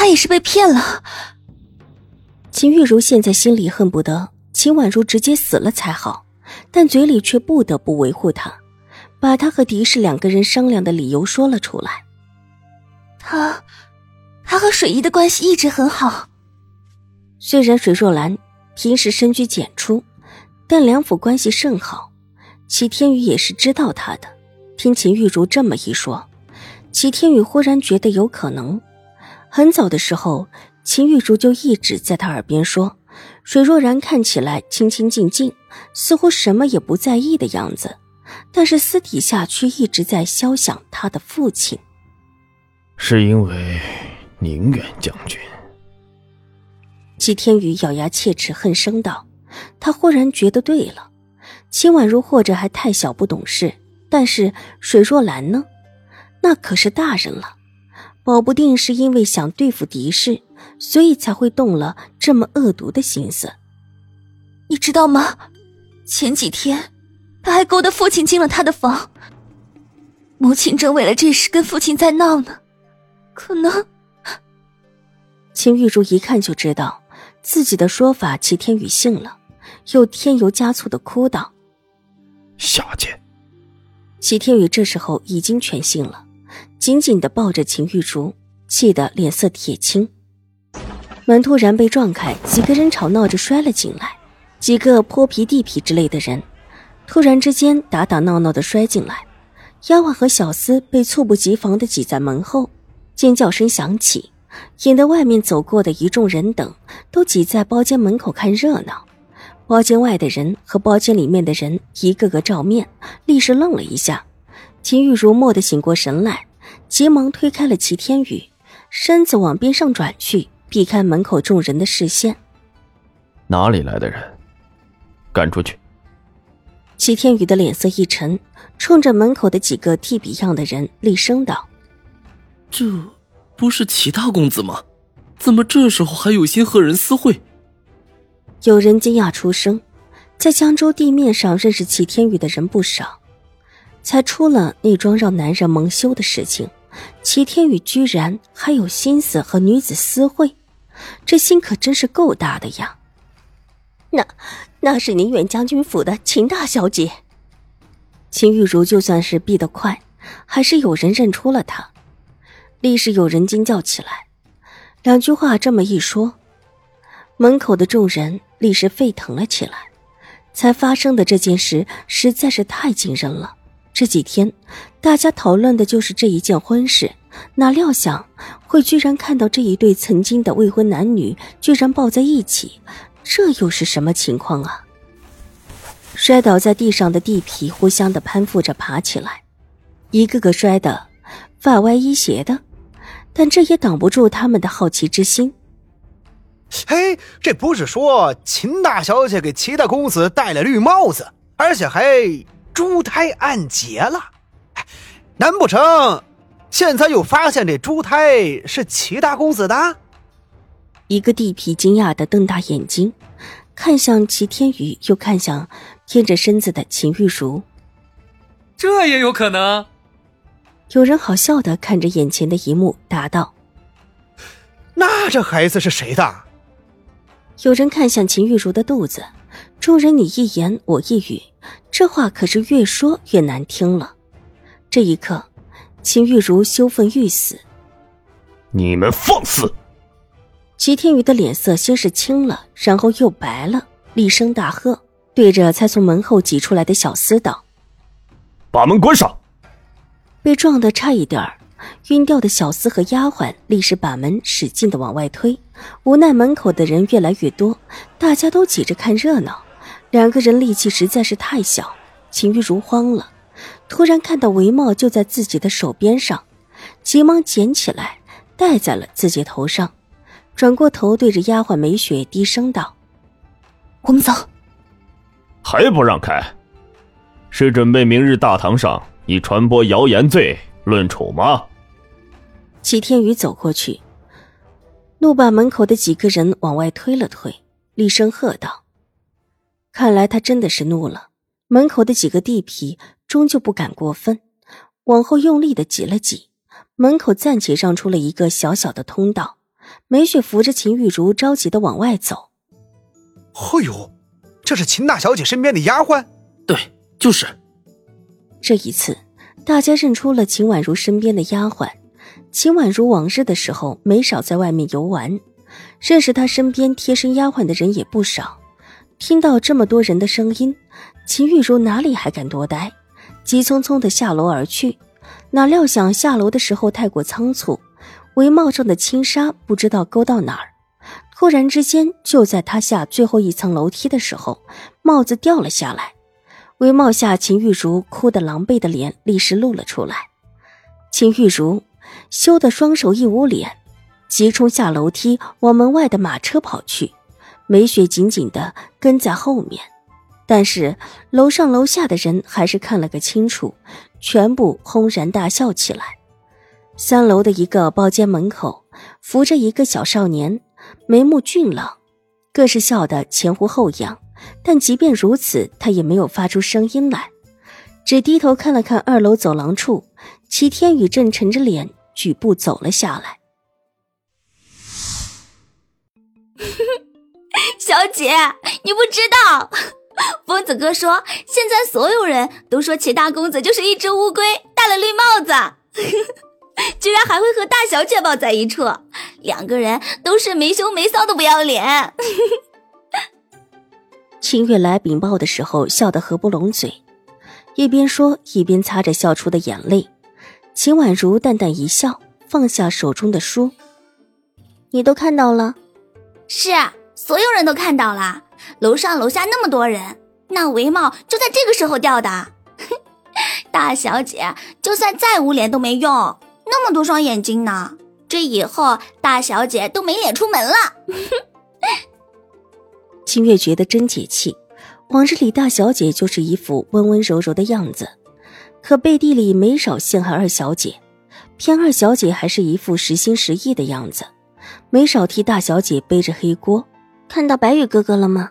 他也是被骗了。秦玉茹现在心里恨不得秦婉如直接死了才好，但嘴里却不得不维护她，把她和狄氏两个人商量的理由说了出来。他，他和水姨的关系一直很好。虽然水若兰平时深居简出，但两府关系甚好。齐天宇也是知道他的。听秦玉茹这么一说，齐天宇忽然觉得有可能。很早的时候，秦玉竹就一直在他耳边说：“水若然看起来清清静静，似乎什么也不在意的样子，但是私底下却一直在肖想他的父亲。”是因为宁远将军。齐天宇咬牙切齿，恨声道：“他忽然觉得对了，秦婉如或者还太小不懂事，但是水若兰呢？那可是大人了。”保不定是因为想对付敌视，所以才会动了这么恶毒的心思。你知道吗？前几天他还勾搭父亲进了他的房，母亲正为了这事跟父亲在闹呢。可能，秦玉茹一看就知道自己的说法齐天宇信了，又添油加醋的哭道：“下贱！”齐天宇这时候已经全信了。紧紧的抱着秦玉竹，气得脸色铁青。门突然被撞开，几个人吵闹着摔了进来，几个泼皮地痞之类的人，突然之间打打闹闹的摔进来。丫鬟和小厮被猝不及防的挤在门后，尖叫声响起，引得外面走过的一众人等都挤在包间门口看热闹。包间外的人和包间里面的人一个个照面，立时愣了一下。秦玉如蓦地醒过神来。急忙推开了齐天宇，身子往边上转去，避开门口众人的视线。哪里来的人？赶出去！齐天宇的脸色一沉，冲着门口的几个替比样的人厉声道：“这不是齐大公子吗？怎么这时候还有心和人私会？”有人惊讶出声，在江州地面上认识齐天宇的人不少。才出了那桩让男人蒙羞的事情，齐天宇居然还有心思和女子私会，这心可真是够大的呀！那那是宁远将军府的秦大小姐。秦玉茹就算是避得快，还是有人认出了她，立时有人惊叫起来。两句话这么一说，门口的众人立时沸腾了起来。才发生的这件事实在是太惊人了。这几天，大家讨论的就是这一件婚事，哪料想会居然看到这一对曾经的未婚男女居然抱在一起，这又是什么情况啊？摔倒在地上的地皮互相的攀附着爬起来，一个个摔得发歪衣斜的，但这也挡不住他们的好奇之心。嘿，这不是说秦大小姐给齐大公子戴了绿帽子，而且还……珠胎暗结了，难不成现在又发现这珠胎是齐大公子的？一个地痞惊讶的瞪大眼睛，看向齐天宇，又看向贴着身子的秦玉茹。这也有可能？有人好笑的看着眼前的一幕，答道：“那这孩子是谁的？”有人看向秦玉茹的肚子。众人你一言我一语，这话可是越说越难听了。这一刻，秦玉茹羞愤欲死。你们放肆！齐天宇的脸色先是青了，然后又白了，厉声大喝，对着才从门后挤出来的小厮道：“把门关上！”被撞得差一点儿晕掉的小厮和丫鬟立时把门使劲的往外推，无奈门口的人越来越多，大家都挤着看热闹。两个人力气实在是太小，秦玉如慌了，突然看到帷帽就在自己的手边上，急忙捡起来戴在了自己头上，转过头对着丫鬟梅雪低声道：“我们走。”还不让开？是准备明日大堂上以传播谣言罪论处吗？齐天宇走过去，怒把门口的几个人往外推了推，厉声喝道：“看来他真的是怒了。”门口的几个地痞终究不敢过分，往后用力的挤了挤，门口暂且让出了一个小小的通道。梅雪扶着秦玉茹，着急的往外走。哎呦，这是秦大小姐身边的丫鬟？对，就是。这一次，大家认出了秦婉如身边的丫鬟。秦婉如往日的时候没少在外面游玩，认识她身边贴身丫鬟的人也不少。听到这么多人的声音。秦玉茹哪里还敢多待，急匆匆的下楼而去。哪料想下楼的时候太过仓促，帷帽上的轻纱不知道勾到哪儿，突然之间，就在他下最后一层楼梯的时候，帽子掉了下来。帷帽下，秦玉茹哭得狼狈的脸立时露了出来。秦玉茹羞得双手一捂脸，急冲下楼梯，往门外的马车跑去。梅雪紧紧的跟在后面。但是楼上楼下的人还是看了个清楚，全部轰然大笑起来。三楼的一个包间门口扶着一个小少年，眉目俊朗，更是笑得前呼后仰。但即便如此，他也没有发出声音来，只低头看了看二楼走廊处，齐天宇正沉着脸举步走了下来。小姐，你不知道。疯子哥说：“现在所有人都说齐大公子就是一只乌龟戴了绿帽子，居然还会和大小姐抱在一处，两个人都是没羞没臊的不要脸。”秦月来禀报的时候笑得合不拢嘴，一边说一边擦着笑出的眼泪。秦婉如淡淡一笑，放下手中的书：“你都看到了？是，所有人都看到了。”楼上楼下那么多人，那围帽就在这个时候掉的。大小姐就算再捂脸都没用，那么多双眼睛呢，这以后大小姐都没脸出门了。清月觉得真解气，往日里大小姐就是一副温温柔柔的样子，可背地里没少陷害二小姐，偏二小姐还是一副实心实意的样子，没少替大小姐背着黑锅。看到白羽哥哥了吗？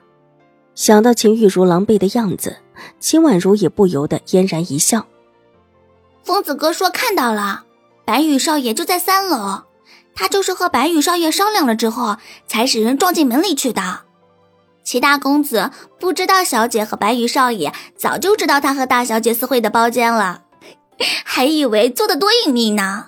想到秦玉茹狼狈的样子，秦婉如也不由得嫣然一笑。疯子哥说看到了，白羽少爷就在三楼，他就是和白羽少爷商量了之后，才使人撞进门里去的。齐大公子不知道小姐和白羽少爷早就知道他和大小姐私会的包间了，还以为做的多隐秘呢。